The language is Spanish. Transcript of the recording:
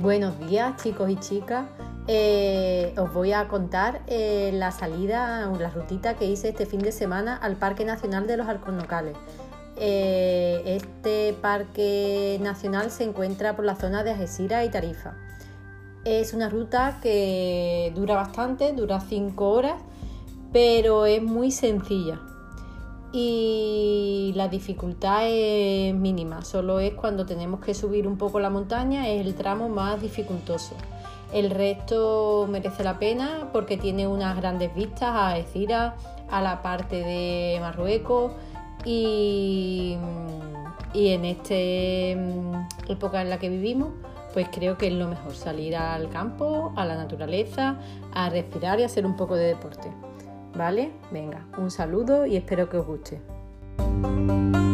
Buenos días chicos y chicas. Eh, os voy a contar eh, la salida, la rutita que hice este fin de semana al Parque Nacional de los Alcornocales. Eh, este parque nacional se encuentra por la zona de Algeciras y Tarifa. Es una ruta que dura bastante, dura 5 horas, pero es muy sencilla y la dificultad es mínima, solo es cuando tenemos que subir un poco la montaña, es el tramo más dificultoso. El resto merece la pena porque tiene unas grandes vistas a Ecira, a la parte de Marruecos y, y en esta mm, época en la que vivimos, pues creo que es lo mejor salir al campo, a la naturaleza, a respirar y hacer un poco de deporte. ¿Vale? Venga, un saludo y espero que os guste. thank you